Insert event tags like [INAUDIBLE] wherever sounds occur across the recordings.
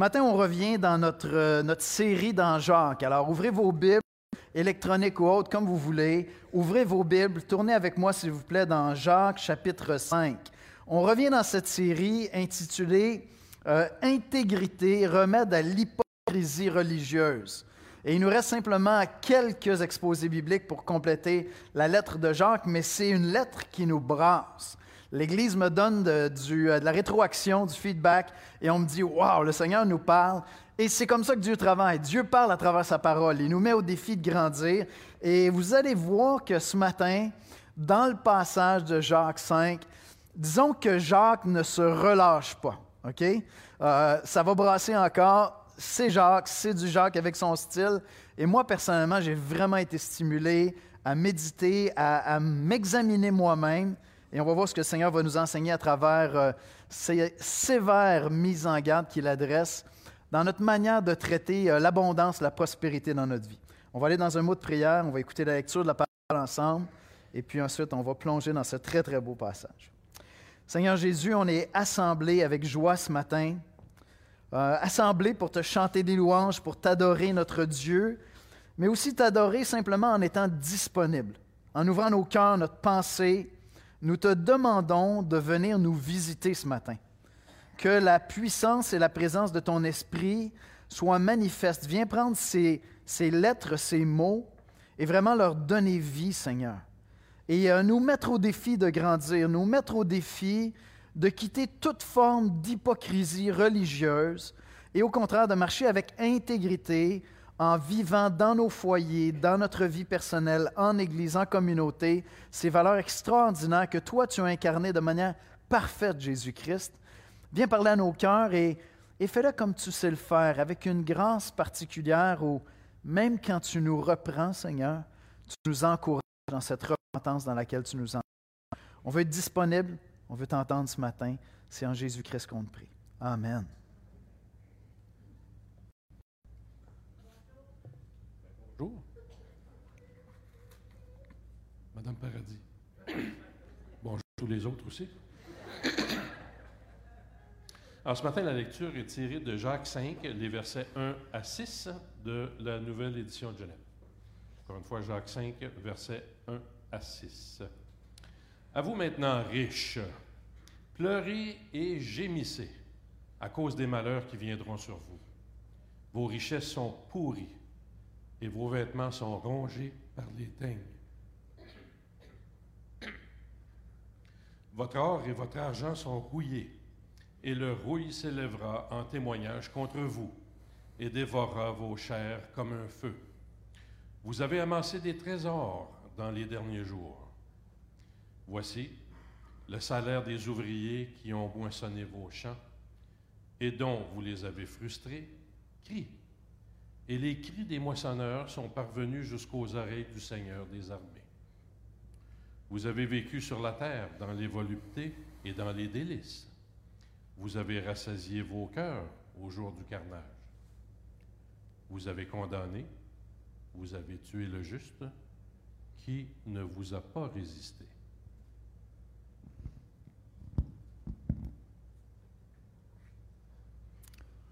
Matin, on revient dans notre, euh, notre série dans Jacques. Alors, ouvrez vos Bibles, électroniques ou autres, comme vous voulez. Ouvrez vos Bibles, tournez avec moi, s'il vous plaît, dans Jacques, chapitre 5. On revient dans cette série intitulée euh, Intégrité, remède à l'hypocrisie religieuse. Et il nous reste simplement quelques exposés bibliques pour compléter la lettre de Jacques, mais c'est une lettre qui nous brasse. L'Église me donne euh, de la rétroaction, du feedback, et on me dit Waouh, le Seigneur nous parle. Et c'est comme ça que Dieu travaille. Dieu parle à travers sa parole. Il nous met au défi de grandir. Et vous allez voir que ce matin, dans le passage de Jacques 5, disons que Jacques ne se relâche pas. OK? Euh, ça va brasser encore. C'est Jacques, c'est du Jacques avec son style. Et moi, personnellement, j'ai vraiment été stimulé à méditer, à m'examiner moi-même et on va voir ce que le Seigneur va nous enseigner à travers euh, ces sévères mises en garde qu'il adresse dans notre manière de traiter euh, l'abondance, la prospérité dans notre vie. On va aller dans un mot de prière, on va écouter la lecture de la parole ensemble, et puis ensuite on va plonger dans ce très très beau passage. Seigneur Jésus, on est assemblés avec joie ce matin, euh, assemblés pour te chanter des louanges, pour t'adorer notre Dieu, mais aussi t'adorer simplement en étant disponible, en ouvrant nos cœurs, notre pensée, nous te demandons de venir nous visiter ce matin. Que la puissance et la présence de ton esprit soient manifestes. Viens prendre ces, lettres, ces mots, et vraiment leur donner vie, Seigneur. Et euh, nous mettre au défi de grandir, nous mettre au défi de quitter toute forme d'hypocrisie religieuse et au contraire de marcher avec intégrité, en vivant dans nos foyers, dans notre vie personnelle, en Église, en communauté, ces valeurs extraordinaires que toi, tu as incarnées de manière parfaite, Jésus-Christ. Viens parler à nos cœurs et, et fais-le comme tu sais le faire, avec une grâce particulière où, même quand tu nous reprends, Seigneur, tu nous encourages dans cette repentance dans laquelle tu nous encourages. On veut être disponible, on veut t'entendre ce matin. C'est en Jésus-Christ qu'on te prie. Amen. Bonjour. Madame Paradis. [COUGHS] Bonjour tous les autres aussi. [COUGHS] Alors ce matin, la lecture est tirée de Jacques 5, les versets 1 à 6 de la nouvelle édition de Genève. Encore une fois, Jacques 5, versets 1 à 6. À vous maintenant, riches, pleurez et gémissez à cause des malheurs qui viendront sur vous. Vos richesses sont pourries et vos vêtements sont rongés par les teignes. Votre or et votre argent sont rouillés, et le rouille s'élèvera en témoignage contre vous, et dévorera vos chairs comme un feu. Vous avez amassé des trésors dans les derniers jours. Voici le salaire des ouvriers qui ont moissonné vos champs, et dont vous les avez frustrés, crie et les cris des moissonneurs sont parvenus jusqu'aux oreilles du Seigneur des armées. Vous avez vécu sur la terre dans les voluptés et dans les délices. Vous avez rassasié vos cœurs au jour du carnage. Vous avez condamné, vous avez tué le juste, qui ne vous a pas résisté.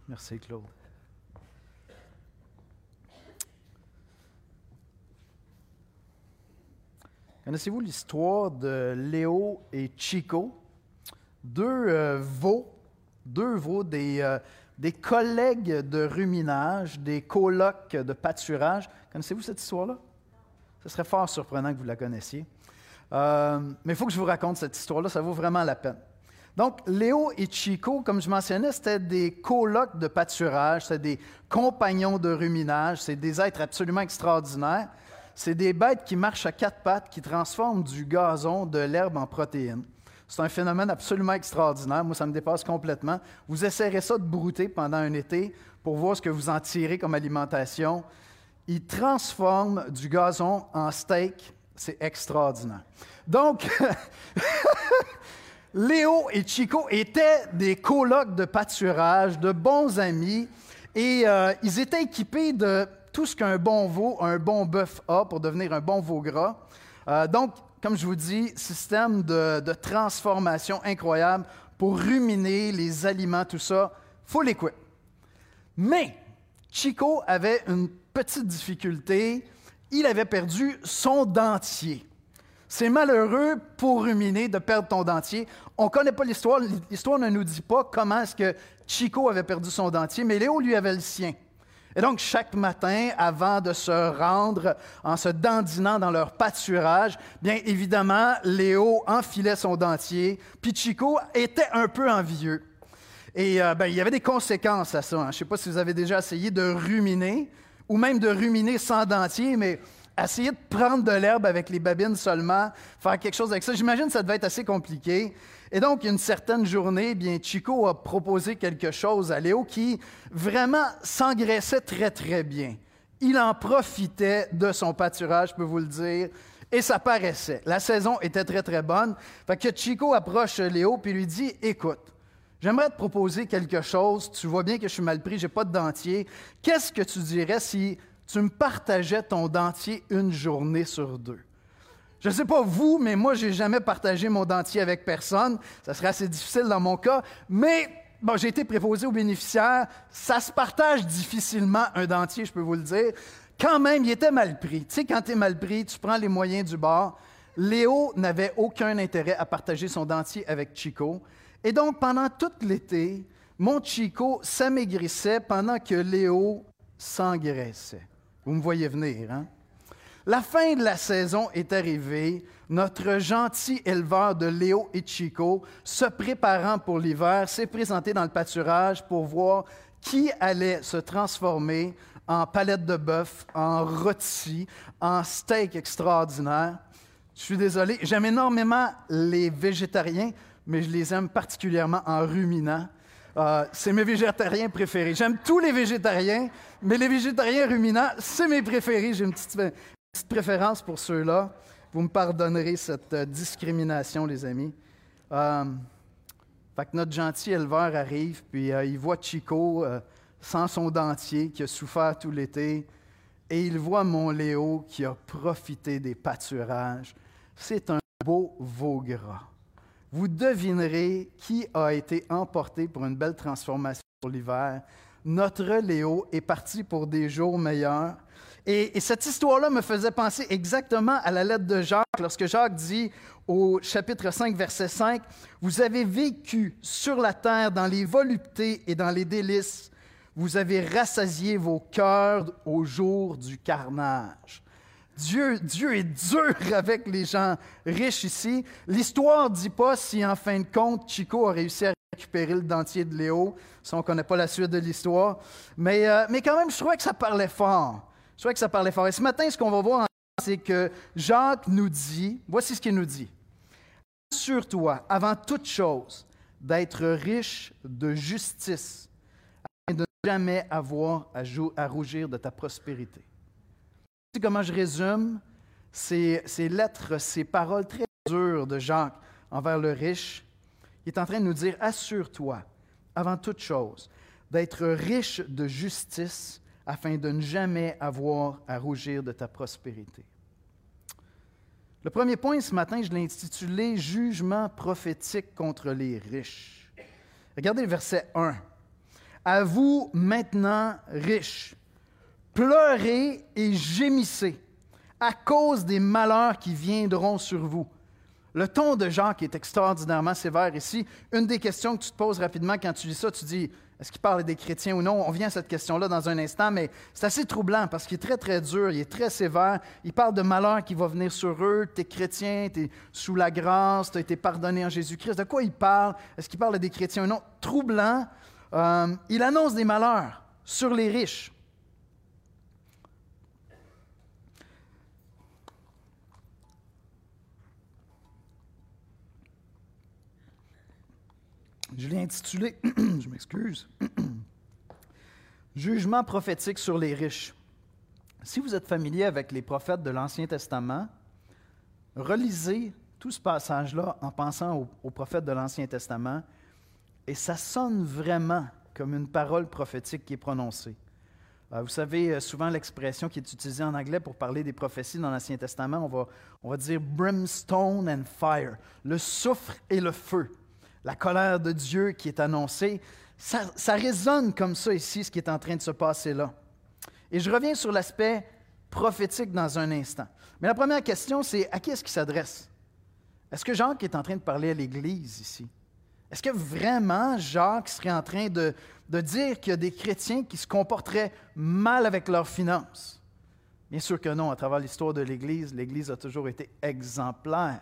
Merci Claude. Connaissez-vous l'histoire de Léo et Chico? Deux euh, veaux, deux veaux, des, euh, des collègues de ruminage, des colocs de pâturage. Connaissez-vous cette histoire-là? Ce serait fort surprenant que vous la connaissiez. Euh, mais il faut que je vous raconte cette histoire-là, ça vaut vraiment la peine. Donc, Léo et Chico, comme je mentionnais, c'était des colocs de pâturage, c'était des compagnons de ruminage, c'est des êtres absolument extraordinaires. C'est des bêtes qui marchent à quatre pattes, qui transforment du gazon, de l'herbe en protéines. C'est un phénomène absolument extraordinaire. Moi, ça me dépasse complètement. Vous essayerez ça de brouter pendant un été pour voir ce que vous en tirez comme alimentation. Ils transforment du gazon en steak. C'est extraordinaire. Donc, [LAUGHS] Léo et Chico étaient des colocs de pâturage, de bons amis, et euh, ils étaient équipés de tout ce qu'un bon veau, un bon bœuf a pour devenir un bon veau gras. Euh, donc, comme je vous dis, système de, transformation incroyable pour ruminer les aliments, tout ça, full equip. Mais Chico avait une petite difficulté. Il avait perdu son dentier. C'est malheureux pour ruminer de perdre ton dentier. On ne connaît pas l'histoire. L'histoire ne nous dit pas comment est-ce que Chico avait perdu son dentier, mais Léo lui avait le sien. Et donc, chaque matin, avant de se rendre en se dandinant dans leur pâturage, bien évidemment, Léo enfilait son dentier, puis Chico était un peu envieux. Et euh, ben, il y avait des conséquences à ça. Hein. Je ne sais pas si vous avez déjà essayé de ruminer, ou même de ruminer sans dentier, mais essayer de prendre de l'herbe avec les babines seulement, faire quelque chose avec ça, j'imagine que ça devait être assez compliqué. Et donc, une certaine journée, bien, Chico a proposé quelque chose à Léo qui vraiment s'engraissait très, très bien. Il en profitait de son pâturage, je peux vous le dire, et ça paraissait. La saison était très, très bonne. Fait que Chico approche Léo puis lui dit Écoute, j'aimerais te proposer quelque chose. Tu vois bien que je suis mal pris, j'ai pas de dentier. Qu'est-ce que tu dirais si tu me partageais ton dentier une journée sur deux? Je ne sais pas vous, mais moi, je n'ai jamais partagé mon dentier avec personne. Ça serait assez difficile dans mon cas. Mais bon, j'ai été préposé aux bénéficiaires. Ça se partage difficilement un dentier, je peux vous le dire. Quand même, il était mal pris. Tu sais, quand tu es mal pris, tu prends les moyens du bord. Léo n'avait aucun intérêt à partager son dentier avec Chico. Et donc, pendant tout l'été, mon Chico s'amaigrissait pendant que Léo s'engraissait. Vous me voyez venir, hein? La fin de la saison est arrivée. Notre gentil éleveur de Léo et Chico, se préparant pour l'hiver, s'est présenté dans le pâturage pour voir qui allait se transformer en palette de bœuf, en rôti, en steak extraordinaire. Je suis désolé, j'aime énormément les végétariens, mais je les aime particulièrement en ruminant. Euh, c'est mes végétariens préférés. J'aime tous les végétariens, mais les végétariens ruminants, c'est mes préférés. J'ai une petite, petite préférence pour ceux-là. Vous me pardonnerez cette euh, discrimination, les amis. Euh, que notre gentil éleveur arrive, puis euh, il voit Chico sans son dentier, qui a souffert tout l'été, et il voit mon Léo qui a profité des pâturages. C'est un beau veau gras. Vous devinerez qui a été emporté pour une belle transformation pour l'hiver. Notre Léo est parti pour des jours meilleurs et, cette histoire-là me faisait penser exactement à la lettre de Jacques, lorsque Jacques dit au chapitre 5, verset 5, Vous avez vécu sur la terre dans les voluptés et dans les délices, vous avez rassasié vos cœurs au jour du carnage. Dieu, Dieu est dur [LAUGHS] avec les gens riches ici. L'histoire ne dit pas si, en fin de compte, Chico a réussi à récupérer le dentier de Léo. Ça, on ne connaît pas la suite de l'histoire. Mais, euh, mais quand même, je trouvais que ça parlait fort. Crois que ça parlait fort. Et ce matin, ce qu'on va voir, c'est que Jacques nous dit, voici ce qu'il nous dit. Assure-toi, avant toute chose, d'être riche de justice, afin de ne jamais avoir à, rougir de ta prospérité. C'est comment je résume? Ces, ces lettres, ces paroles très dures de Jacques envers le riche. Il est en train de nous dire, assure-toi, avant toute chose, d'être riche de justice, afin de ne jamais avoir à rougir de ta prospérité. Le premier point ce matin, je l'ai intitulé Jugement prophétique contre les riches. Regardez le verset 1. À vous maintenant, riches, pleurez et gémissez à cause des malheurs qui viendront sur vous. Le ton de Jacques est extraordinairement sévère ici. Une des questions que tu te poses rapidement quand tu lis ça, tu dis est-ce qu'il parle des chrétiens ou non? On vient à cette question-là dans un instant, mais c'est assez troublant parce qu'il est très, très dur, il est très sévère. Il parle de malheur qui va venir sur eux. Tu es chrétien, tu es sous la grâce, tu as été pardonné en Jésus-Christ. De quoi il parle? Est-ce qu'il parle des chrétiens ou non? Troublant. Euh, il annonce des malheurs sur les riches. Je l'ai intitulé, [CLEARS THROAT] je m'excuse, [CLEARS THROAT] Jugement prophétique sur les riches. Si vous êtes familier avec les prophètes de l'Ancien Testament, relisez tout ce passage-là en pensant aux, prophètes de l'Ancien Testament, et ça sonne vraiment comme une parole prophétique qui est prononcée. Euh, vous savez, euh, souvent l'expression qui est utilisée en anglais pour parler des prophéties dans l'Ancien Testament, on va, on va dire brimstone and fire, le soufre et le feu la colère de Dieu qui est annoncée, ça, résonne comme ça ici, ce qui est en train de se passer là. Et je reviens sur l'aspect prophétique dans un instant. Mais la première question, c'est à qui est-ce qu'il s'adresse? Est-ce que Jacques est en train de parler à l'Église ici? Est-ce que vraiment Jacques serait en train de dire qu'il y a des chrétiens qui se comporteraient mal avec leurs finances? Bien sûr que non. À travers l'histoire de l'Église, l'Église a toujours été exemplaire.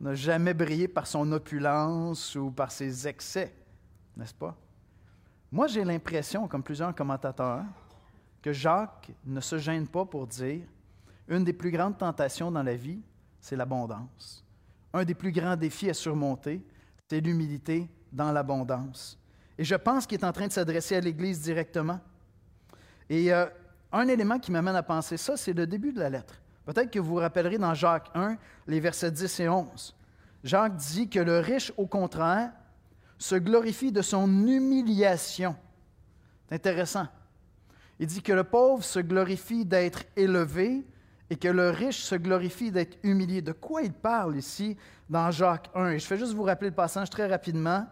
N'a jamais brillé par son opulence ou par ses excès, n'est-ce pas? Moi, j'ai l'impression, comme plusieurs commentateurs, que Jacques ne se gêne pas pour dire une des plus grandes tentations dans la vie, c'est l'abondance. Un des plus grands défis à surmonter, c'est l'humilité dans l'abondance. Et je pense qu'il est en train de s'adresser à l'Église directement. Et euh, un élément qui m'amène à penser ça, c'est le début de la lettre. Peut-être que vous vous rappellerez dans Jacques 1, les versets 10 et 11. Jacques dit que le riche, au contraire, se glorifie de son humiliation. C'est intéressant. Il dit que le pauvre se glorifie d'être élevé et que le riche se glorifie d'être humilié. De quoi il parle ici dans Jacques 1? Et je fais juste vous rappeler le passage très rapidement.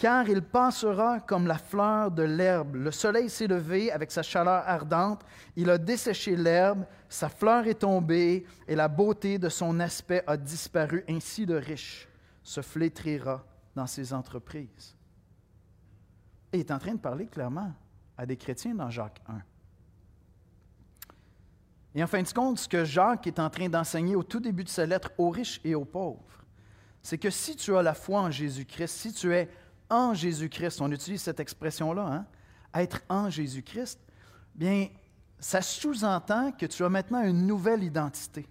Car il passera comme la fleur de l'herbe. Le soleil s'est levé avec sa chaleur ardente, il a desséché l'herbe, sa fleur est tombée et la beauté de son aspect a disparu. Ainsi le riche se flétrira dans ses entreprises. Et il est en train de parler clairement à des chrétiens dans Jacques 1. Et en fin de compte, ce que Jacques est en train d'enseigner au tout début de sa lettre aux riches et aux pauvres, c'est que si tu as la foi en Jésus-Christ, si tu es en Jésus-Christ, on utilise cette expression-là, hein, être en Jésus-Christ, bien, ça sous-entend que tu as maintenant une nouvelle identité.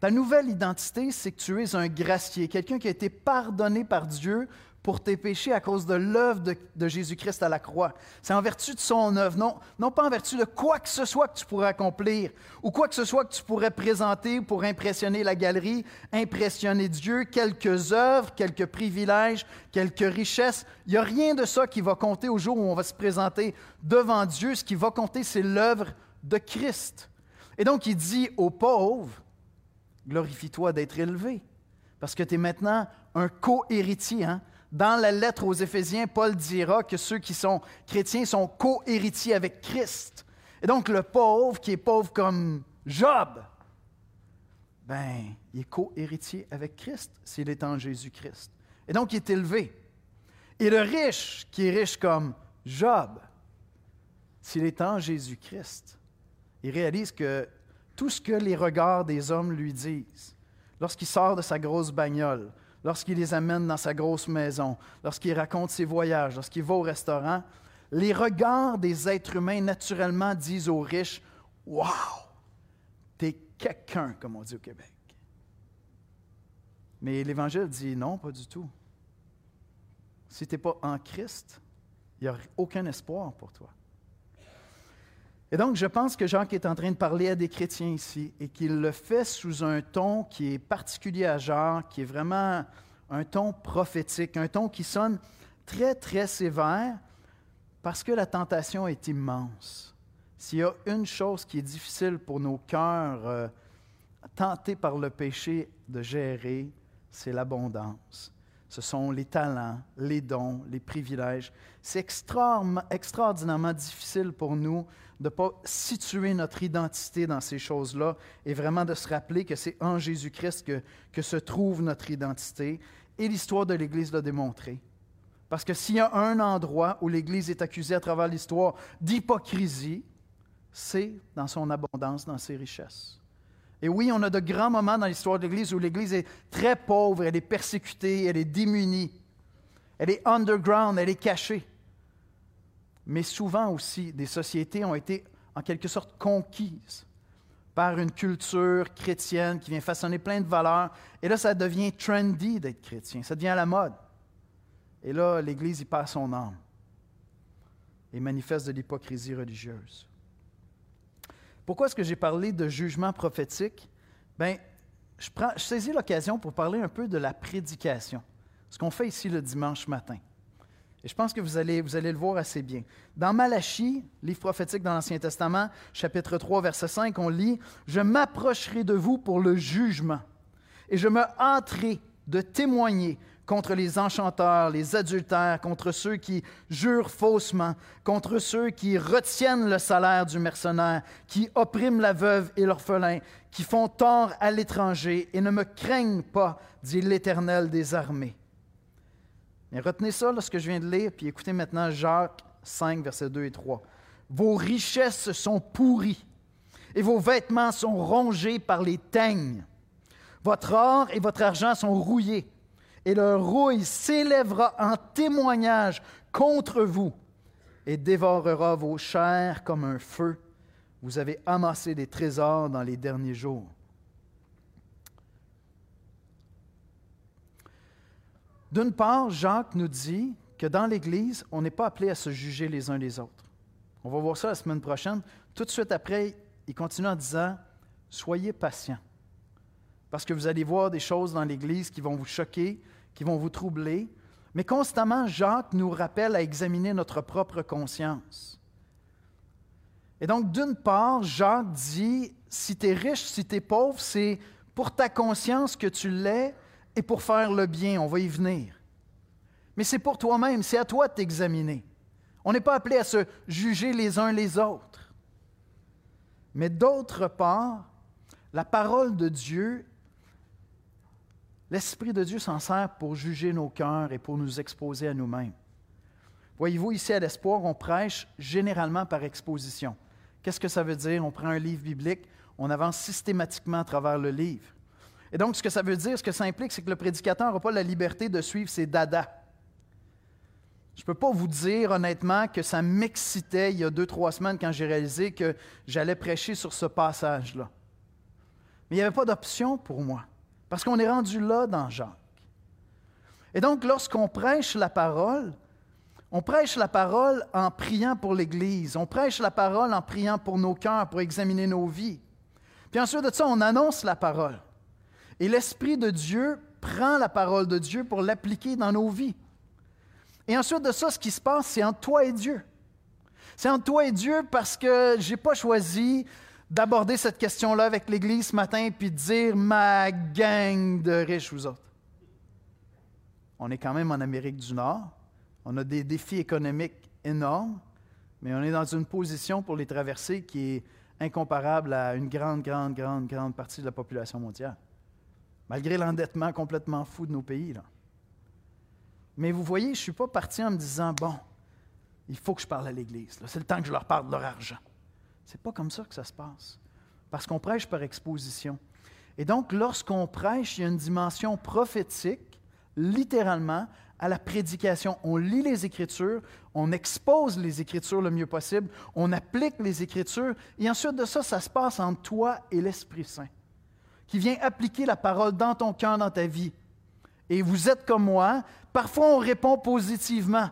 Ta nouvelle identité, c'est que tu es un gracier, quelqu'un qui a été pardonné par Dieu pour tes péchés à cause de l'œuvre de, Jésus-Christ à la croix. C'est en vertu de son œuvre, non, non pas en vertu de quoi que ce soit que tu pourrais accomplir ou quoi que ce soit que tu pourrais présenter pour impressionner la galerie, impressionner Dieu, quelques œuvres, quelques privilèges, quelques richesses. Il n'y a rien de ça qui va compter au jour où on va se présenter devant Dieu. Ce qui va compter, c'est l'œuvre de Christ. Et donc, il dit aux pauvres, glorifie-toi d'être élevé, parce que tu es maintenant un co-héritier. Hein? Dans la lettre aux Éphésiens, Paul dira que ceux qui sont chrétiens sont co-héritiers avec Christ. Et donc le pauvre, qui est pauvre comme Job, ben, il est co-héritier avec Christ s'il est en Jésus-Christ. Et donc il est élevé. Et le riche, qui est riche comme Job, s'il est en Jésus-Christ, il réalise que tout ce que les regards des hommes lui disent, lorsqu'il sort de sa grosse bagnole, lorsqu'il les amène dans sa grosse maison, lorsqu'il raconte ses voyages, lorsqu'il va au restaurant, les regards des êtres humains naturellement disent aux riches Wow, t'es quelqu'un, comme on dit au Québec. Mais l'Évangile dit non, pas du tout. Si tu pas en Christ, il n'y a aucun espoir pour toi. Et donc, je pense que Jacques est en train de parler à des chrétiens ici et qu'il le fait sous un ton qui est particulier à Jacques, qui est vraiment un ton prophétique, un ton qui sonne très, très sévère parce que la tentation est immense. S'il y a une chose qui est difficile pour nos cœurs euh, tentés par le péché de gérer, c'est l'abondance ce sont les talents, les dons, les privilèges. C'est extraordinairement difficile pour nous de ne pas situer notre identité dans ces choses-là et vraiment de se rappeler que c'est en Jésus-Christ que, que se trouve notre identité. Et l'histoire de l'Église l'a démontré. Parce que s'il y a un endroit où l'Église est accusée à travers l'histoire d'hypocrisie, c'est dans son abondance, dans ses richesses. Et oui, on a de grands moments dans l'histoire de l'Église où l'Église est très pauvre, elle est persécutée, elle est démunie, elle est underground, elle est cachée. Mais souvent aussi, des sociétés ont été en quelque sorte conquises par une culture chrétienne qui vient façonner plein de valeurs. Et là, ça devient trendy d'être chrétien, ça devient à la mode. Et là, l'Église y perd son âme et manifeste de l'hypocrisie religieuse. Pourquoi est-ce que j'ai parlé de jugement prophétique? Bien, je, saisis l'occasion pour parler un peu de la prédication, ce qu'on fait ici le dimanche matin. Et je pense que vous allez, vous allez le voir assez bien. Dans Malachie, livre prophétique dans l'Ancien Testament, chapitre 3, verset 5, on lit Je m'approcherai de vous pour le jugement, et je me hâterai de témoigner contre les enchanteurs, les adultères, contre ceux qui jurent faussement, contre ceux qui retiennent le salaire du mercenaire, qui oppriment la veuve et l'orphelin, qui font tort à l'étranger et ne me craignent pas, dit l'Éternel des armées. Mais retenez ça, ce que je viens de lire, puis écoutez maintenant Jacques 5, versets 2 et 3. Vos richesses sont pourries et vos vêtements sont rongés par les teignes. Votre or et votre argent sont rouillés et leur rouille s'élèvera en témoignage contre vous et dévorera vos chairs comme un feu. Vous avez amassé des trésors dans les derniers jours. D'une part, Jacques nous dit que dans l'Église, on n'est pas appelé à se juger les uns les autres. On va voir ça la semaine prochaine. Tout de suite après, il continue en disant, Soyez patients, parce que vous allez voir des choses dans l'Église qui vont vous choquer, qui vont vous troubler. Mais constamment, Jacques nous rappelle à examiner notre propre conscience. Et donc, d'une part, Jacques dit, si tu es riche, si tu es pauvre, c'est pour ta conscience que tu l'es et pour faire le bien. On va y venir. Mais c'est pour toi-même, c'est à toi de t'examiner. On n'est pas appelé à se juger les uns les autres. Mais d'autre part, la parole de Dieu, l'Esprit de Dieu s'en sert pour juger nos cœurs et pour nous exposer à nous-mêmes. Voyez-vous, ici à l'Espoir, on prêche généralement par exposition. Qu'est-ce que ça veut dire? On prend un livre biblique, on avance systématiquement à travers le livre. Et donc, ce que ça veut dire, ce que ça implique, c'est que le prédicateur n'aura pas la liberté de suivre ses dadas. Je ne peux pas vous dire honnêtement que ça m'excitait il y a deux, trois semaines quand j'ai réalisé que j'allais prêcher sur ce passage-là. Mais il n'y avait pas d'option pour moi, parce qu'on est rendu là dans Jacques. Et donc, lorsqu'on prêche la parole, on prêche la parole en priant pour l'Église, on prêche la parole en priant pour nos cœurs, pour examiner nos vies. Puis ensuite de ça, on annonce la parole. Et l'Esprit de Dieu prend la parole de Dieu pour l'appliquer dans nos vies. Et ensuite de ça, ce qui se passe, c'est entre toi et Dieu. C'est entre toi et Dieu parce que je n'ai pas choisi d'aborder cette question-là avec l'Église ce matin puis de dire ma gang de riches, vous autres. On est quand même en Amérique du Nord. On a des défis économiques énormes, mais on est dans une position pour les traverser qui est incomparable à une grande, grande, grande, grande partie de la population mondiale. Malgré l'endettement complètement fou de nos pays. Là. Mais vous voyez, je ne suis pas parti en me disant, bon, il faut que je parle à l'Église. C'est le temps que je leur parle de leur argent. Ce n'est pas comme ça que ça se passe. Parce qu'on prêche par exposition. Et donc, lorsqu'on prêche, il y a une dimension prophétique, littéralement, à la prédication. On lit les Écritures, on expose les Écritures le mieux possible, on applique les Écritures, et ensuite de ça, ça se passe entre toi et l'Esprit Saint, qui vient appliquer la parole dans ton cœur, dans ta vie. Et vous êtes comme moi, Parfois, on répond positivement.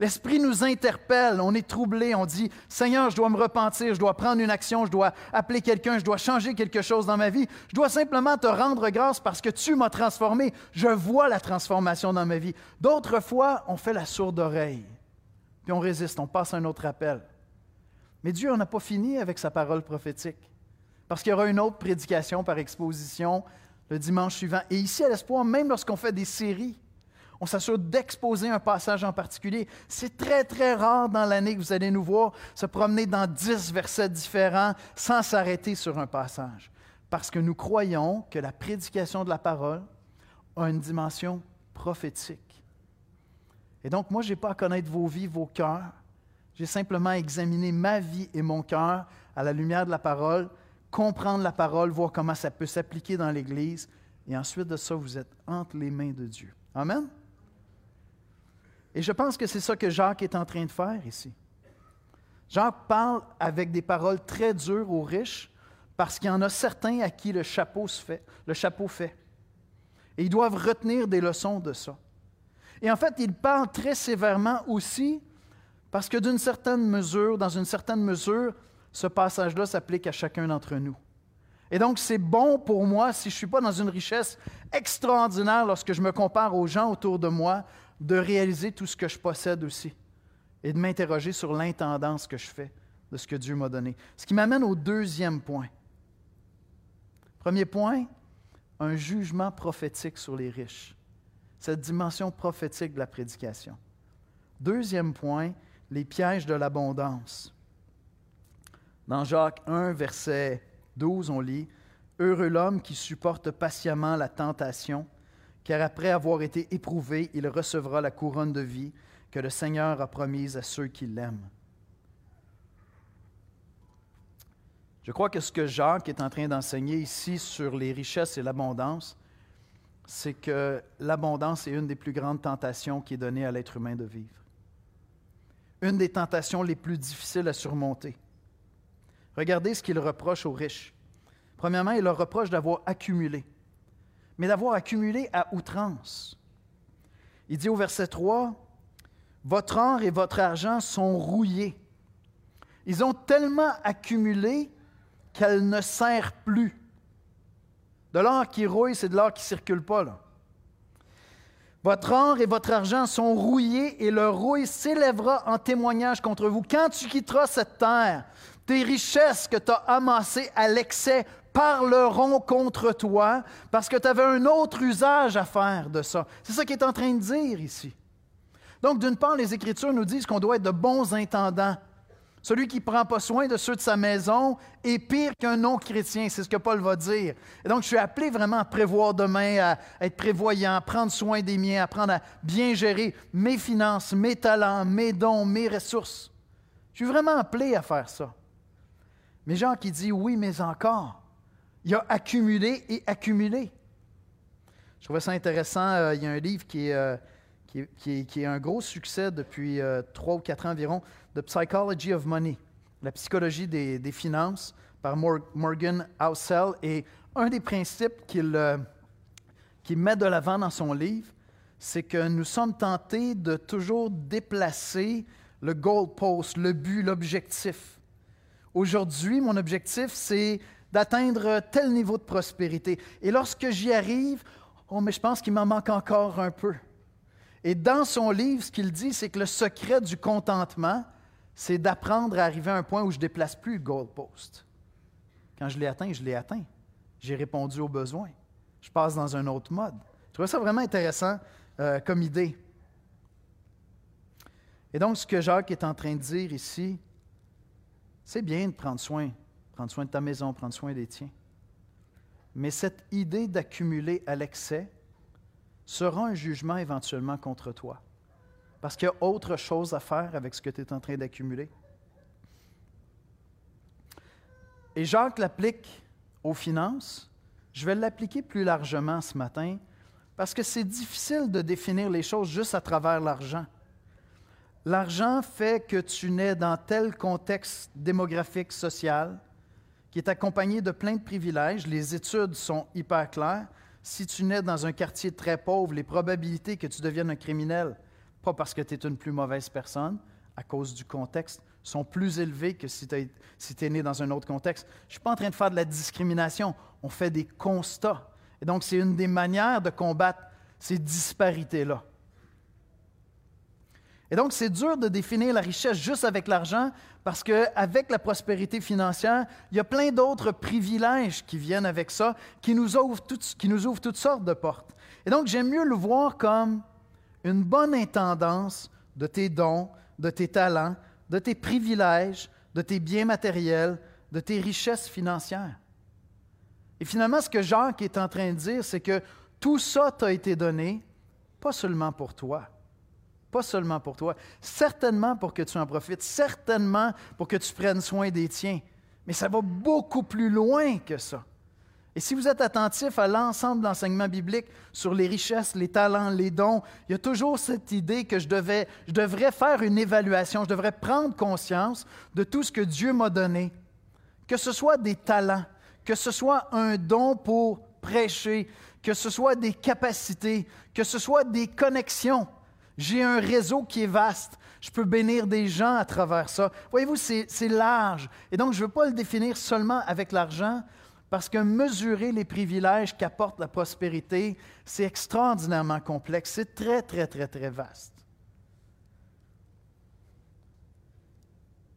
L'Esprit nous interpelle, on est troublé, on dit, Seigneur, je dois me repentir, je dois prendre une action, je dois appeler quelqu'un, je dois changer quelque chose dans ma vie, je dois simplement te rendre grâce parce que tu m'as transformé, je vois la transformation dans ma vie. D'autres fois, on fait la sourde oreille, puis on résiste, on passe un autre appel. Mais Dieu n'a pas fini avec sa parole prophétique, parce qu'il y aura une autre prédication par exposition le dimanche suivant. Et ici, à l'Espoir, même lorsqu'on fait des séries, on s'assure d'exposer un passage en particulier. C'est très, très rare dans l'année que vous allez nous voir se promener dans dix versets différents sans s'arrêter sur un passage. Parce que nous croyons que la prédication de la parole a une dimension prophétique. Et donc, moi, je n'ai pas à connaître vos vies, vos cœurs. J'ai simplement examiné ma vie et mon cœur à la lumière de la parole, comprendre la parole, voir comment ça peut s'appliquer dans l'Église. Et ensuite de ça, vous êtes entre les mains de Dieu. Amen? Et je pense que c'est ça que Jacques est en train de faire ici. Jacques parle avec des paroles très dures aux riches parce qu'il y en a certains à qui le chapeau, se fait, le chapeau fait. Et ils doivent retenir des leçons de ça. Et en fait, il parle très sévèrement aussi parce que d'une certaine mesure, dans une certaine mesure, ce passage-là s'applique à chacun d'entre nous. Et donc, c'est bon pour moi, si je ne suis pas dans une richesse extraordinaire lorsque je me compare aux gens autour de moi, de réaliser tout ce que je possède aussi et de m'interroger sur l'intendance que je fais de ce que Dieu m'a donné. Ce qui m'amène au deuxième point. Premier point, un jugement prophétique sur les riches. cette dimension prophétique de la prédication. Deuxième point, les pièges de l'abondance. Dans Jacques 1, verset 12, on lit Heureux l'homme qui supporte patiemment la tentation, car après avoir été éprouvé, il recevra la couronne de vie que le Seigneur a promise à ceux qui l'aiment. Je crois que ce que Jacques est en train d'enseigner ici sur les richesses et l'abondance, c'est que l'abondance est une des plus grandes tentations qui est donnée à l'être humain de vivre. Une des tentations les plus difficiles à surmonter. Regardez ce qu'il reproche aux riches. Premièrement, il leur reproche d'avoir accumulé, mais d'avoir accumulé à outrance. Il dit au verset 3, Votre or et votre argent sont rouillés. Ils ont tellement accumulé qu'elle ne sert plus. De l'or qui rouille, c'est de l'or qui ne circule pas. Là. Votre or et votre argent sont rouillés et leur rouille s'élèvera en témoignage contre vous. Quand tu quitteras cette terre, tes richesses que tu as amassées à l'excès parleront contre toi parce que tu avais un autre usage à faire de ça. C'est ça qu'il est en train de dire ici. Donc, d'une part, les Écritures nous disent qu'on doit être de bons intendants. Celui qui ne prend pas soin de ceux de sa maison est pire qu'un non-chrétien, c'est ce que Paul va dire. Et donc, je suis appelé vraiment à prévoir demain, à être prévoyant, à prendre soin des miens, à apprendre à bien gérer mes finances, mes talents, mes dons, mes ressources. Je suis vraiment appelé à faire ça. Mais Jean qui dit oui, mais encore, il a accumulé et accumulé. Je trouvais ça intéressant. Euh, il y a un livre qui est, euh, qui, est, un gros succès depuis euh, trois ou quatre ans environ, The Psychology of Money, la psychologie des, finances, par Morgan Housel. Et un des principes qu'il met de l'avant dans son livre, c'est que nous sommes tentés de toujours déplacer le goalpost, le but, l'objectif. Aujourd'hui, mon objectif, c'est d'atteindre tel niveau de prospérité. Et lorsque j'y arrive, oh, mais je pense qu'il m'en manque encore un peu. Et dans son livre, ce qu'il dit, c'est que le secret du contentement, c'est d'apprendre à arriver à un point où je ne déplace plus le goalpost. Quand je l'ai atteint, je l'ai atteint. J'ai répondu aux besoins. Je passe dans un autre mode. Je trouve ça vraiment intéressant euh, comme idée. Et donc, ce que Jacques est en train de dire ici, c'est bien de prendre soin, prendre soin de ta maison, prendre soin des tiens. Mais cette idée d'accumuler à l'excès, sera un jugement éventuellement contre toi. Parce qu'il y a autre chose à faire avec ce que tu es en train d'accumuler. Et Jacques l'applique aux finances. Je vais l'appliquer plus largement ce matin parce que c'est difficile de définir les choses juste à travers l'argent. L'argent fait que tu nais dans tel contexte démographique, social, qui est accompagné de plein de privilèges. Les études sont hyper claires si tu nais dans un quartier très pauvre, les probabilités que tu deviennes un criminel, pas parce que tu es une plus mauvaise personne, à cause du contexte, sont plus élevées que si tu es, né dans un autre contexte. Je ne suis pas en train de faire de la discrimination, on fait des constats. Et donc, c'est une des manières de combattre ces disparités-là. Et donc, c'est dur de définir la richesse juste avec l'argent parce qu'avec la prospérité financière, il y a plein d'autres privilèges qui viennent avec ça, qui nous, ouvrent toutes, qui nous ouvrent toutes sortes de portes. Et donc, j'aime mieux le voir comme une bonne intendance de tes dons, de tes talents, de tes privilèges, de tes biens matériels, de tes richesses financières. Et finalement, ce que Jacques est en train de dire, c'est que tout ça t'a été donné, pas seulement pour toi, pas seulement pour toi, certainement pour que tu en profites, certainement pour que tu prennes soin des tiens, mais ça va beaucoup plus loin que ça. Et si vous êtes attentif à l'ensemble de l'enseignement biblique sur les richesses, les talents, les dons, il y a toujours cette idée que je, je devrais faire une évaluation, je devrais prendre conscience de tout ce que Dieu m'a donné, que ce soit des talents, que ce soit un don pour prêcher, que ce soit des capacités, que ce soit des connexions. J'ai un réseau qui est vaste. Je peux bénir des gens à travers ça. Voyez-vous, c'est large. Et donc, je ne veux pas le définir seulement avec l'argent, parce que mesurer les privilèges qu'apporte la prospérité, c'est extraordinairement complexe. C'est très, très, très, très vaste.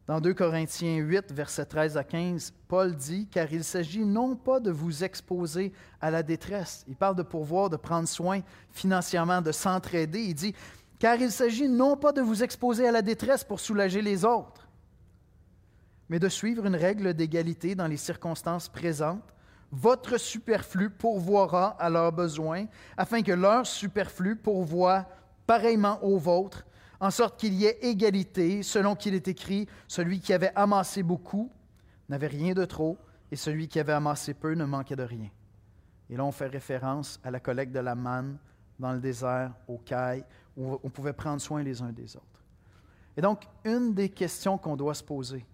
Dans 2 Corinthiens 8, versets 13 à 15, Paul dit, car il s'agit non pas de vous exposer à la détresse. Il parle de pourvoir, de prendre soin financièrement, de s'entraider. Il dit, car il s'agit non pas de vous exposer à la détresse pour soulager les autres, mais de suivre une règle d'égalité dans les circonstances présentes. Votre superflu pourvoira à leurs besoins, afin que leur superflu pourvoie pareillement au vôtre en sorte qu'il y ait égalité, selon qu'il est écrit, celui qui avait amassé beaucoup n'avait rien de trop, et celui qui avait amassé peu ne manquait de rien. Et là, on fait référence à la collecte de la manne dans le désert, au caille, on pouvait prendre soin les uns des autres. Et donc, une des questions qu'on doit se poser,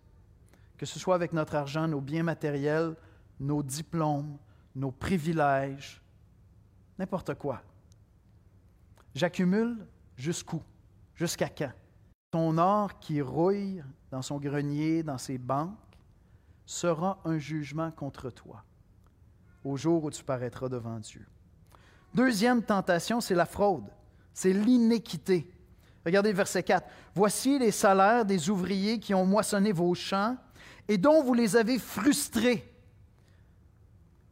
que ce soit avec notre argent, nos biens matériels, nos diplômes, nos privilèges, n'importe quoi, j'accumule jusqu'où Jusqu'à quand? Ton or qui rouille dans son grenier, dans ses banques, sera un jugement contre toi au jour où tu paraîtras devant Dieu. Deuxième tentation, c'est la fraude, c'est l'iniquité. Regardez verset 4. Voici les salaires des ouvriers qui ont moissonné vos champs et dont vous les avez frustrés.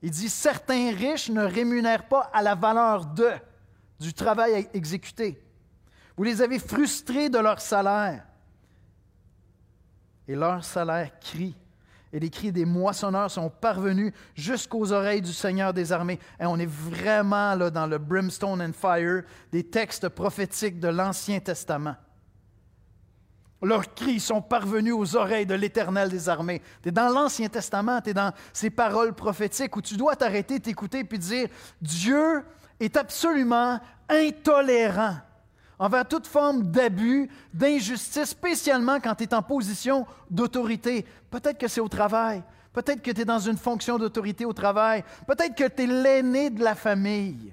Il dit, certains riches ne rémunèrent pas à la valeur de, du travail exécuté. Vous les avez frustrés de leur salaire. Et leur salaire crie. Et les cris des moissonneurs sont parvenus jusqu'aux oreilles du Seigneur des armées. Et on est vraiment là dans le brimstone and fire des textes prophétiques de l'Ancien Testament. Leurs cris sont parvenus aux oreilles de l'Éternel des armées. Tu es dans l'Ancien Testament, tu es dans ces paroles prophétiques où tu dois t'arrêter, t'écouter et dire Dieu est absolument intolérant envers toute forme d'abus, d'injustice, spécialement quand tu es en position d'autorité. Peut-être que c'est au travail, peut-être que tu es dans une fonction d'autorité au travail, peut-être que tu es l'aîné de la famille.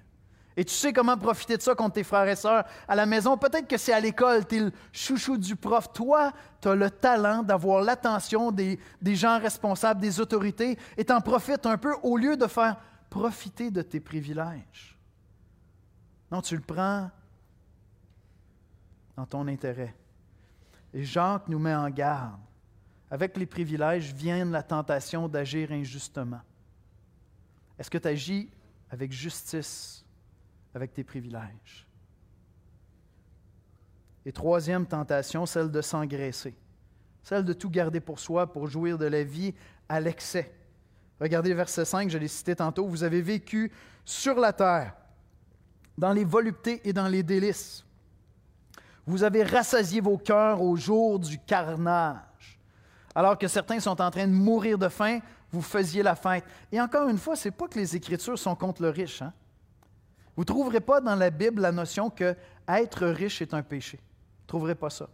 Et tu sais comment profiter de ça contre tes frères et sœurs à la maison. Peut-être que c'est à l'école, tu es le chouchou du prof. Toi, tu as le talent d'avoir l'attention des, des, gens responsables, des autorités, et t'en profites un peu au lieu de faire profiter de tes privilèges. Non, tu le prends dans ton intérêt. Et Jacques nous met en garde. Avec les privilèges vient la tentation d'agir injustement. Est-ce que tu agis avec justice avec tes privilèges? Et troisième tentation, celle de s'engraisser, celle de tout garder pour soi pour jouir de la vie à l'excès. Regardez verset 5, je l'ai cité tantôt, vous avez vécu sur la terre, dans les voluptés et dans les délices. Vous avez rassasié vos cœurs au jour du carnage. Alors que certains sont en train de mourir de faim, vous faisiez la fête. Et encore une fois, ce n'est pas que les Écritures sont contre le riche. Hein? Vous ne trouverez pas dans la Bible la notion que être riche est un péché. Vous ne trouverez pas ça.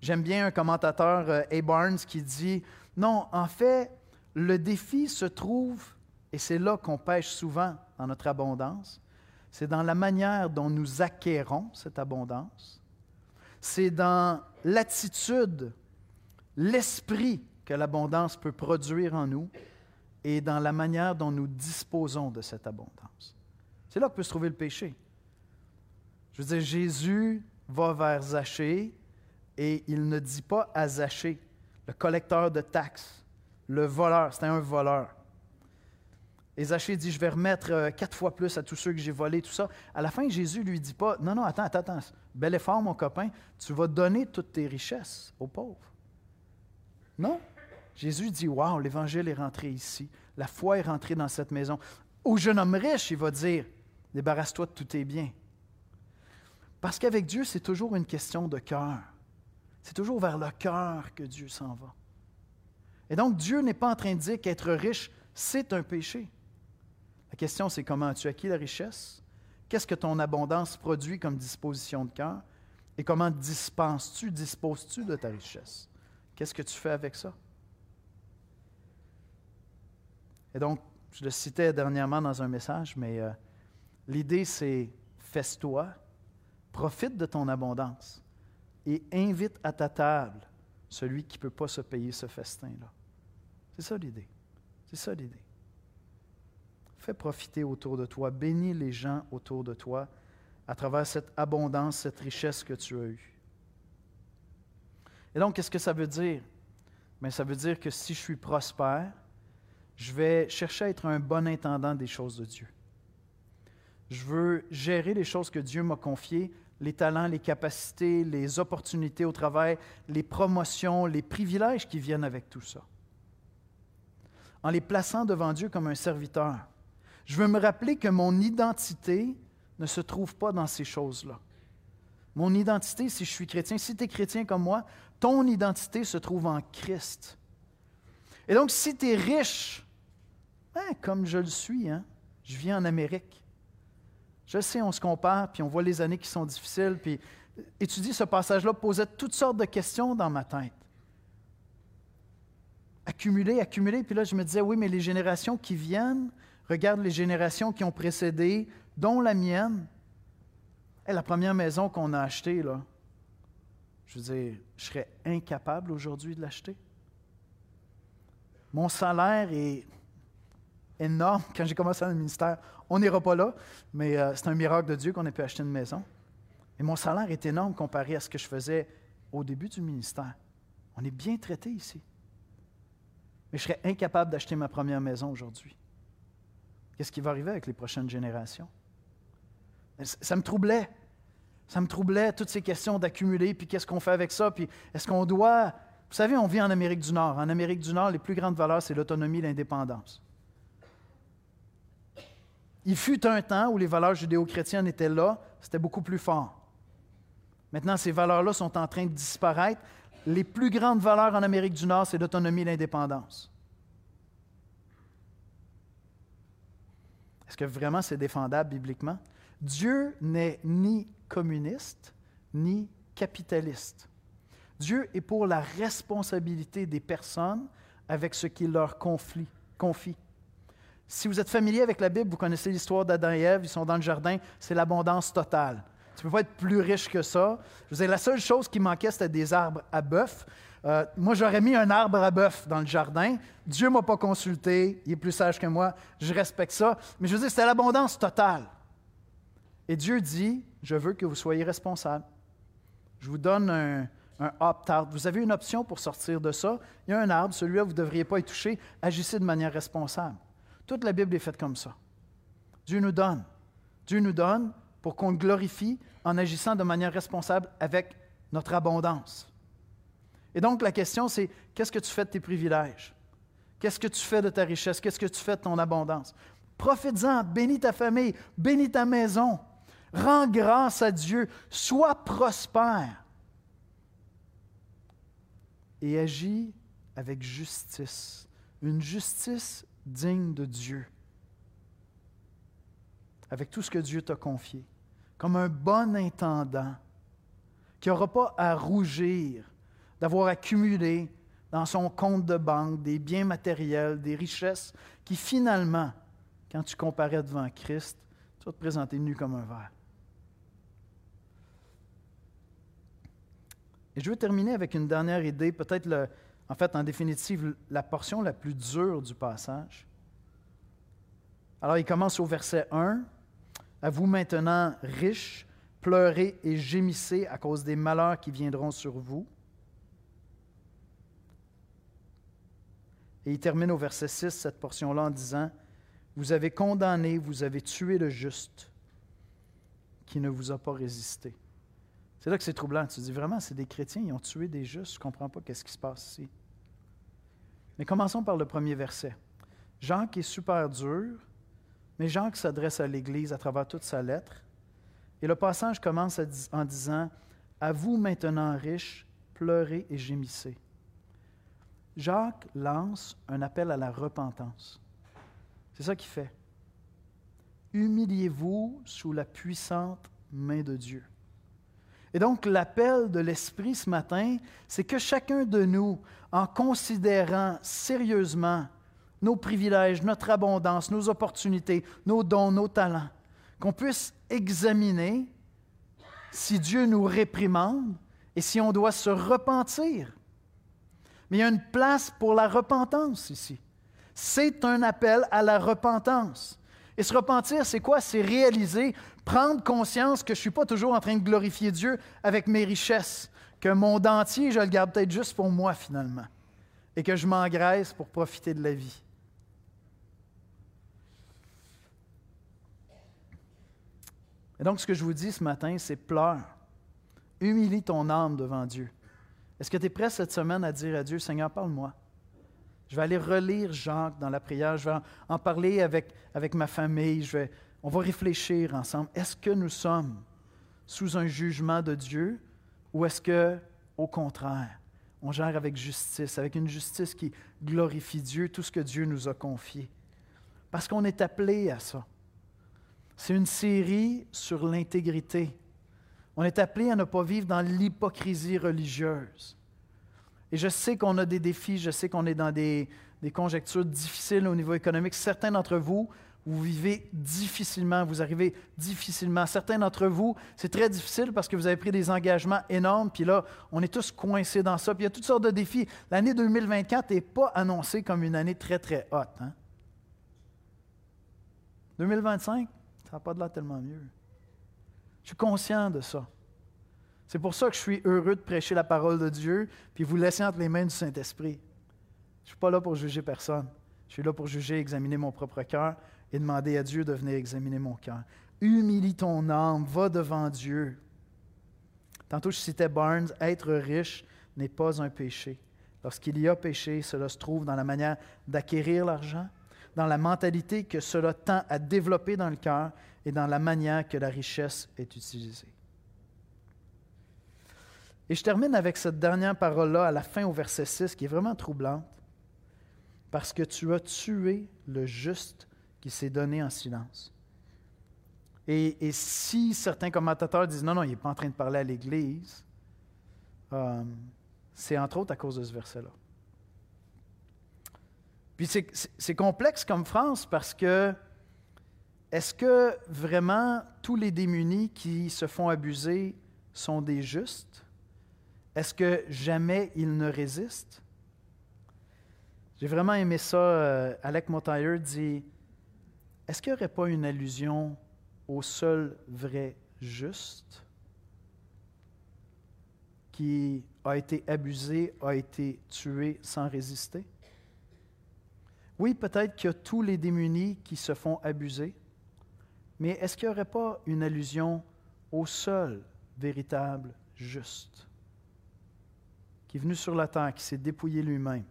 J'aime bien un commentateur, euh, A. Barnes, qui dit Non, en fait, le défi se trouve, et c'est là qu'on pêche souvent dans notre abondance, c'est dans la manière dont nous acquérons cette abondance c'est dans l'attitude, l'esprit que l'abondance peut produire en nous et dans la manière dont nous disposons de cette abondance. C'est là que peut se trouver le péché. Je veux dire, Jésus va vers Zachée et il ne dit pas à Zachée, le collecteur de taxes, le voleur, c'était un voleur. Et Zachée dit, je vais remettre euh, quatre fois plus à tous ceux que j'ai volés, tout ça. À la fin, Jésus lui dit pas, non, non, attends, attends, attends, bel effort, mon copain, tu vas donner toutes tes richesses aux pauvres. Non. Jésus dit, wow, l'Évangile est rentré ici, la foi est rentrée dans cette maison. Au jeune homme riche, il va dire, débarrasse-toi de tous tes biens. Parce qu'avec Dieu, c'est toujours une question de cœur. C'est toujours vers le cœur que Dieu s'en va. Et donc, Dieu n'est pas en train de dire qu'être riche, c'est un péché. La question, c'est comment as-tu acquis la richesse? Qu'est-ce que ton abondance produit comme disposition de cœur? Et comment dispenses-tu, disposes-tu de ta richesse? Qu'est-ce que tu fais avec ça? Et donc, je le citais dernièrement dans un message, mais euh, l'idée, c'est fesse-toi, profite de ton abondance et invite à ta table celui qui ne peut pas se payer ce festin-là. C'est ça l'idée. C'est ça l'idée. Fais profiter autour de toi, bénis les gens autour de toi à travers cette abondance, cette richesse que tu as eue. Et donc, qu'est-ce que ça veut dire? Ça veut dire que si je suis prospère, je vais chercher à être un bon intendant des choses de Dieu. Je veux gérer les choses que Dieu m'a confiées, les talents, les capacités, les opportunités au travail, les promotions, les privilèges qui viennent avec tout ça. En les plaçant devant Dieu comme un serviteur, je veux me rappeler que mon identité ne se trouve pas dans ces choses-là. Mon identité, si je suis chrétien, si tu es chrétien comme moi, ton identité se trouve en Christ. Et donc, si tu es riche, hein, comme je le suis, hein, je vis en Amérique. Je sais, on se compare, puis on voit les années qui sont difficiles, puis étudier ce passage-là posait toutes sortes de questions dans ma tête. Accumuler, accumuler, puis là, je me disais, oui, mais les générations qui viennent, regarde les générations qui ont précédé, dont la mienne, la première maison qu'on a achetée, là, je veux dire, je serais incapable aujourd'hui de l'acheter. Mon salaire est énorme [LAUGHS] quand j'ai commencé dans le ministère. On n'ira pas là, mais euh, c'est un miracle de Dieu qu'on ait pu acheter une maison. Et mon salaire est énorme comparé à ce que je faisais au début du ministère. On est bien traité ici. Mais je serais incapable d'acheter ma première maison aujourd'hui. Qu'est-ce qui va arriver avec les prochaines générations? Ça me troublait. Ça me troublait, toutes ces questions d'accumuler, puis qu'est-ce qu'on fait avec ça, puis est-ce qu'on doit... Vous savez, on vit en Amérique du Nord. En Amérique du Nord, les plus grandes valeurs, c'est l'autonomie et l'indépendance. Il fut un temps où les valeurs judéo-chrétiennes étaient là, c'était beaucoup plus fort. Maintenant, ces valeurs-là sont en train de disparaître. Les plus grandes valeurs en Amérique du Nord, c'est l'autonomie et l'indépendance. Que vraiment c'est défendable bibliquement? Dieu n'est ni communiste ni capitaliste. Dieu est pour la responsabilité des personnes avec ce qu'il leur confie. Si vous êtes familier avec la Bible, vous connaissez l'histoire d'Adam et Ève, ils sont dans le jardin, c'est l'abondance totale. Tu ne peux pas être plus riche que ça. Je vous la seule chose qui manquait, c'était des arbres à bœuf. Euh, moi, j'aurais mis un arbre à bœuf dans le jardin. Dieu ne m'a pas consulté, il est plus sage que moi, je respecte ça. Mais je veux dire, c'était l'abondance totale. Et Dieu dit, je veux que vous soyez responsable. Je vous donne un, opt-out. Vous avez une option pour sortir de ça. Il y a un arbre, celui-là, vous ne devriez pas y toucher. Agissez de manière responsable. Toute la Bible est faite comme ça. Dieu nous donne. Dieu nous donne pour qu'on le glorifie en agissant de manière responsable avec notre abondance. Et donc, la question, c'est qu'est-ce que tu fais de tes privilèges? Qu'est-ce que tu fais de ta richesse? Qu'est-ce que tu fais de ton abondance? Profites-en, bénis ta famille, bénis ta maison, Rends grâce à Dieu. Sois prospère. Et agis avec justice. Une justice digne de Dieu. Avec tout ce que Dieu t'a confié. Comme un bon intendant qui n'aura pas à rougir d'avoir accumulé dans son compte de banque des biens matériels, des richesses qui finalement, quand tu comparais devant Christ, tu vas te présenter nu comme un verre. Et je veux terminer avec une dernière idée, peut-être, en fait, en définitive, la portion la plus dure du passage. Alors, il commence au verset 1. À vous maintenant, riches, pleurez et gémissez à cause des malheurs qui viendront sur vous. Et il termine au verset 6 cette portion-là en disant, Vous avez condamné, vous avez tué le juste qui ne vous a pas résisté. C'est là que c'est troublant. Tu te dis vraiment, c'est des chrétiens, ils ont tué des justes. Je ne comprends pas qu'est-ce qui se passe ici. Mais commençons par le premier verset. Jean qui est super dur, mais Jean qui s'adresse à l'Église à travers toute sa lettre. Et le passage commence en disant À vous maintenant riches, pleurez et gémissez. Jacques lance un appel à la repentance. C'est ça qu'il fait. Humiliez-vous sous la puissante main de Dieu. Et donc, l'appel de l'Esprit ce matin, c'est que chacun de nous, en considérant sérieusement nos privilèges, notre abondance, nos opportunités, nos dons, nos talents, qu'on puisse examiner si Dieu nous réprimande et si on doit se repentir. Mais il y a une place pour la repentance ici. C'est un appel à la repentance. Et se repentir, c'est quoi? C'est réaliser, prendre conscience que je ne suis pas toujours en train de glorifier Dieu avec mes richesses, que mon dentier, je le garde peut-être juste pour moi finalement, et que je m'engraisse pour profiter de la vie. Et donc, ce que je vous dis ce matin, c'est pleure. Humilie ton âme devant Dieu. Est-ce que tu es prêt cette semaine à dire à Dieu, Seigneur, parle-moi? Je vais aller relire Jacques dans la prière, je vais en parler avec, ma famille, je vais, on va réfléchir ensemble. Est-ce que nous sommes sous un jugement de Dieu ou est-ce que, au contraire, on gère avec justice, avec une justice qui glorifie Dieu, tout ce que Dieu nous a confié? Parce qu'on est appelé à ça. C'est une série sur l'intégrité. On est appelé à ne pas vivre dans l'hypocrisie religieuse. Et je sais qu'on a des défis, je sais qu'on est dans des, conjectures difficiles au niveau économique. Certains d'entre vous, vous vivez difficilement, vous arrivez difficilement. Certains d'entre vous, c'est très difficile parce que vous avez pris des engagements énormes, puis là, on est tous coincés dans ça. Puis il y a toutes sortes de défis. L'année 2024 n'est pas annoncée comme une année très, très haute. Hein? 2025, ça n'a pas de là tellement mieux. Je suis conscient de ça. C'est pour ça que je suis heureux de prêcher la parole de Dieu, puis vous laisser entre les mains du Saint-Esprit. Je ne suis pas là pour juger personne. Je suis là pour juger, examiner mon propre cœur et demander à Dieu de venir examiner mon cœur. Humilie ton âme, va devant Dieu. Tantôt, je citais Barnes, être riche n'est pas un péché. Lorsqu'il y a péché, cela se trouve dans la manière d'acquérir l'argent, dans la mentalité que cela tend à développer dans le cœur et dans la manière que la richesse est utilisée. Et je termine avec cette dernière parole-là à la fin au verset 6 qui est vraiment troublante. Parce que tu as tué le juste qui s'est donné en silence. Et, si certains commentateurs disent non, non, il n'est pas en train de parler à l'Église, euh, c'est entre autres à cause de ce verset-là. Puis c'est complexe comme France parce que est-ce que vraiment tous les démunis qui se font abuser sont des justes? Est-ce que jamais il ne résiste? J'ai vraiment aimé ça. Euh, Alec Montire dit Est-ce qu'il n'y aurait pas une allusion au seul vrai juste qui a été abusé, a été tué sans résister? Oui, peut-être qu'il y a tous les démunis qui se font abuser, mais est-ce qu'il n'y aurait pas une allusion au seul véritable juste? qui est venu sur la terre, qui s'est dépouillé lui-même,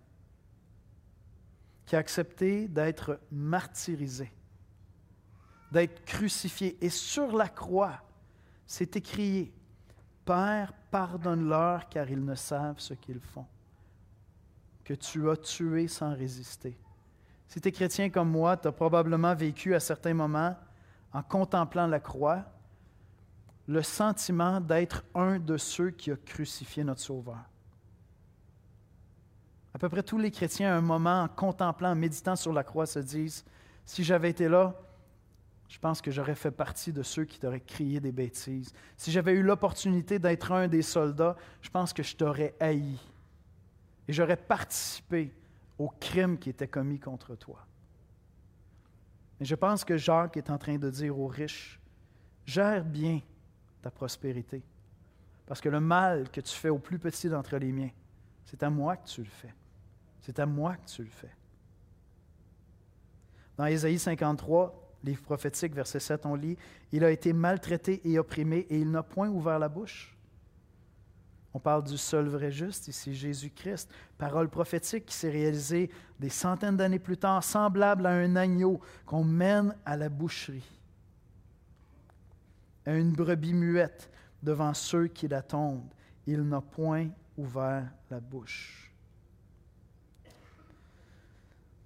qui a accepté d'être martyrisé, d'être crucifié? Et sur la croix, c'est écrit, Père, pardonne-leur car ils ne savent ce qu'ils font, que tu as tué sans résister. Si tu es chrétien comme moi, tu as probablement vécu à certains moments, en contemplant la croix, le sentiment d'être un de ceux qui a crucifié notre Sauveur. À peu près tous les chrétiens, à un moment, en contemplant, en méditant sur la croix, se disent, si j'avais été là, je pense que j'aurais fait partie de ceux qui t'auraient crié des bêtises. Si j'avais eu l'opportunité d'être un des soldats, je pense que je t'aurais haï. Et j'aurais participé au crime qui était commis contre toi. Mais je pense que Jacques est en train de dire aux riches, gère bien ta prospérité, parce que le mal que tu fais au plus petit d'entre les miens, c'est à moi que tu le fais. C'est à moi que tu le fais. Dans Ésaïe 53, livre prophétique, verset 7, on lit Il a été maltraité et opprimé, et il n'a point ouvert la bouche. On parle du seul vrai juste, ici Jésus-Christ. Parole prophétique qui s'est réalisée des centaines d'années plus tard, semblable à un agneau qu'on mène à la boucherie, à une brebis muette devant ceux qui l'attendent. Il n'a point ouvert la bouche.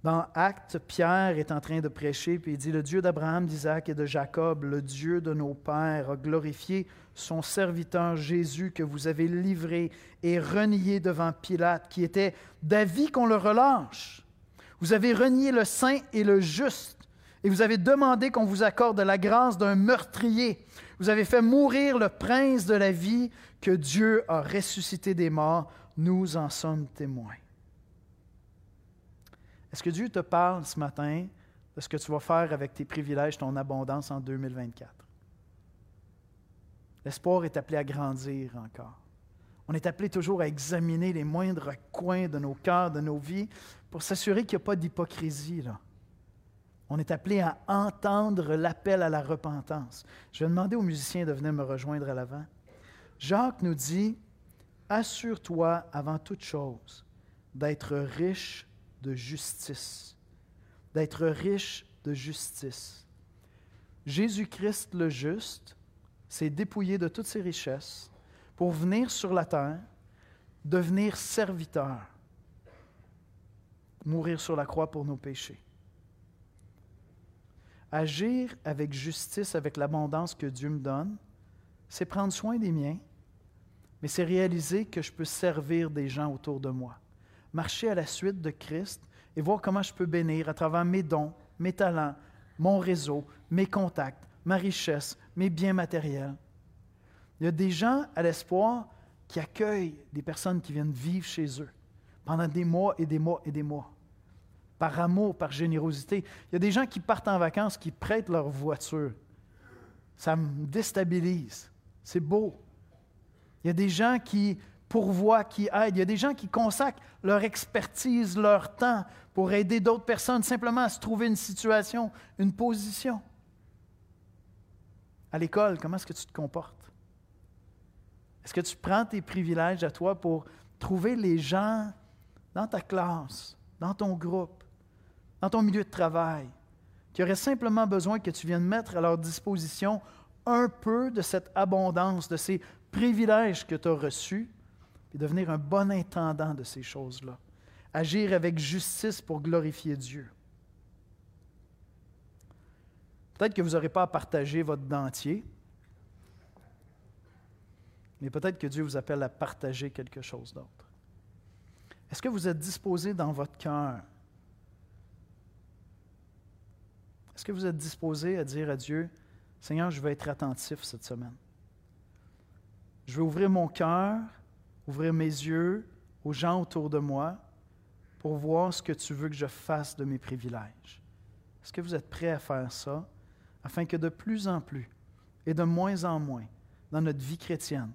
Dans Actes, Pierre est en train de prêcher, puis il dit, le Dieu d'Abraham, d'Isaac et de Jacob, le Dieu de nos pères, a glorifié son serviteur Jésus que vous avez livré et renié devant Pilate, qui était d'avis qu'on le relâche. Vous avez renié le saint et le juste, et vous avez demandé qu'on vous accorde la grâce d'un meurtrier. Vous avez fait mourir le prince de la vie que Dieu a ressuscité des morts. Nous en sommes témoins. Est-ce que Dieu te parle ce matin de ce que tu vas faire avec tes privilèges, ton abondance en 2024? L'espoir est appelé à grandir encore. On est appelé toujours à examiner les moindres coins de nos cœurs, de nos vies, pour s'assurer qu'il n'y a pas d'hypocrisie. Là. On est appelé à entendre l'appel à la repentance. Je vais demander aux musiciens de venir me rejoindre à l'avant. Jacques nous dit, Assure-toi avant toute chose d'être riche de justice. D'être riche de justice. Jésus-Christ le juste s'est dépouillé de toutes ses richesses pour venir sur la terre, devenir serviteur, mourir sur la croix pour nos péchés. Agir avec justice, avec l'abondance que Dieu me donne, c'est prendre soin des miens, mais c'est réaliser que je peux servir des gens autour de moi. Marcher à la suite de Christ et voir comment je peux bénir à travers mes dons, mes talents, mon réseau, mes contacts, ma richesse, mes biens matériels. Il y a des gens à l'espoir qui accueillent des personnes qui viennent vivre chez eux pendant des mois et des mois et des mois. Par amour, par générosité. Il y a des gens qui partent en vacances, qui prêtent leur voiture. Ça me déstabilise. C'est beau. Il y a des gens qui pourvoient, qui aident. Il y a des gens qui consacrent leur expertise, leur temps pour aider d'autres personnes simplement à se trouver une situation, une position. À l'école, comment est-ce que tu te comportes? Est-ce que tu prends tes privilèges à toi pour trouver les gens dans ta classe, dans ton groupe, dans ton milieu de travail, qui auraient simplement besoin que tu viennes mettre à leur disposition un peu de cette abondance, de ces privilèges que tu as reçus, et devenir un bon intendant de ces choses-là? Agir avec justice pour glorifier Dieu. Peut-être que vous n'aurez pas à partager votre dentier, mais peut-être que Dieu vous appelle à partager quelque chose d'autre. Est-ce que vous êtes disposé dans votre cœur? Est-ce que vous êtes disposé à dire à Dieu, Seigneur, je vais être attentif cette semaine. Je vais ouvrir mon cœur, ouvrir mes yeux aux gens autour de moi pour voir ce que tu veux que je fasse de mes privilèges. Est-ce que vous êtes prêt à faire ça? Afin que de plus en plus et de moins en moins dans notre vie chrétienne,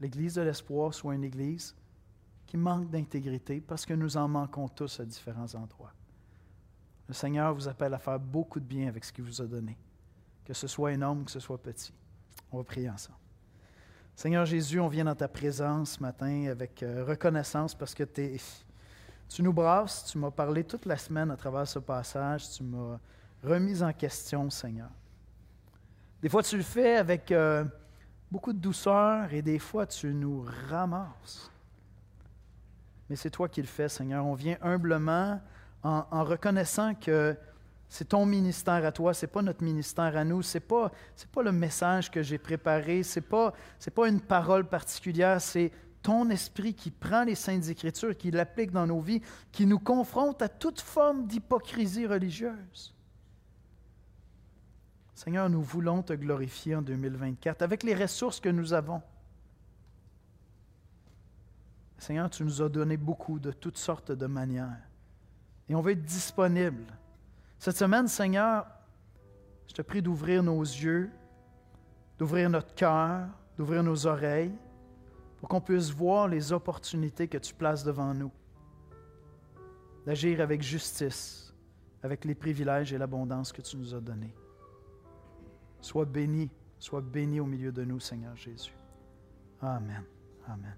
l'Église de l'Espoir soit une Église qui manque d'intégrité parce que nous en manquons tous à différents endroits. Le Seigneur vous appelle à faire beaucoup de bien avec ce qu'il vous a donné, que ce soit énorme que ce soit petit. On va prier ensemble. Seigneur Jésus, on vient dans ta présence ce matin avec euh, reconnaissance parce que tu nous brasses, tu m'as parlé toute la semaine à travers ce passage, tu m'as remis en question, Seigneur. Des fois, tu le fais avec... Euh, beaucoup de douceur et des fois tu nous ramasses. Mais c'est toi qui le fais, Seigneur. On vient humblement en, reconnaissant que c'est ton ministère à toi, ce n'est pas notre ministère à nous, ce n'est pas, pas le message que j'ai préparé, ce n'est pas, pas une parole particulière, c'est ton esprit qui prend les saintes écritures, qui l'applique dans nos vies, qui nous confronte à toute forme d'hypocrisie religieuse. Seigneur, nous voulons te glorifier en 2024 avec les ressources que nous avons. Seigneur, tu nous as donné beaucoup de toutes sortes de manières. Et on veut être disponible. Cette semaine, Seigneur, je te prie d'ouvrir nos yeux, d'ouvrir notre cœur, d'ouvrir nos oreilles, pour qu'on puisse voir les opportunités que tu places devant nous, d'agir avec justice, avec les privilèges et l'abondance que tu nous as donnés. Sois béni, sois béni au milieu de nous, Seigneur Jésus. Amen. Amen.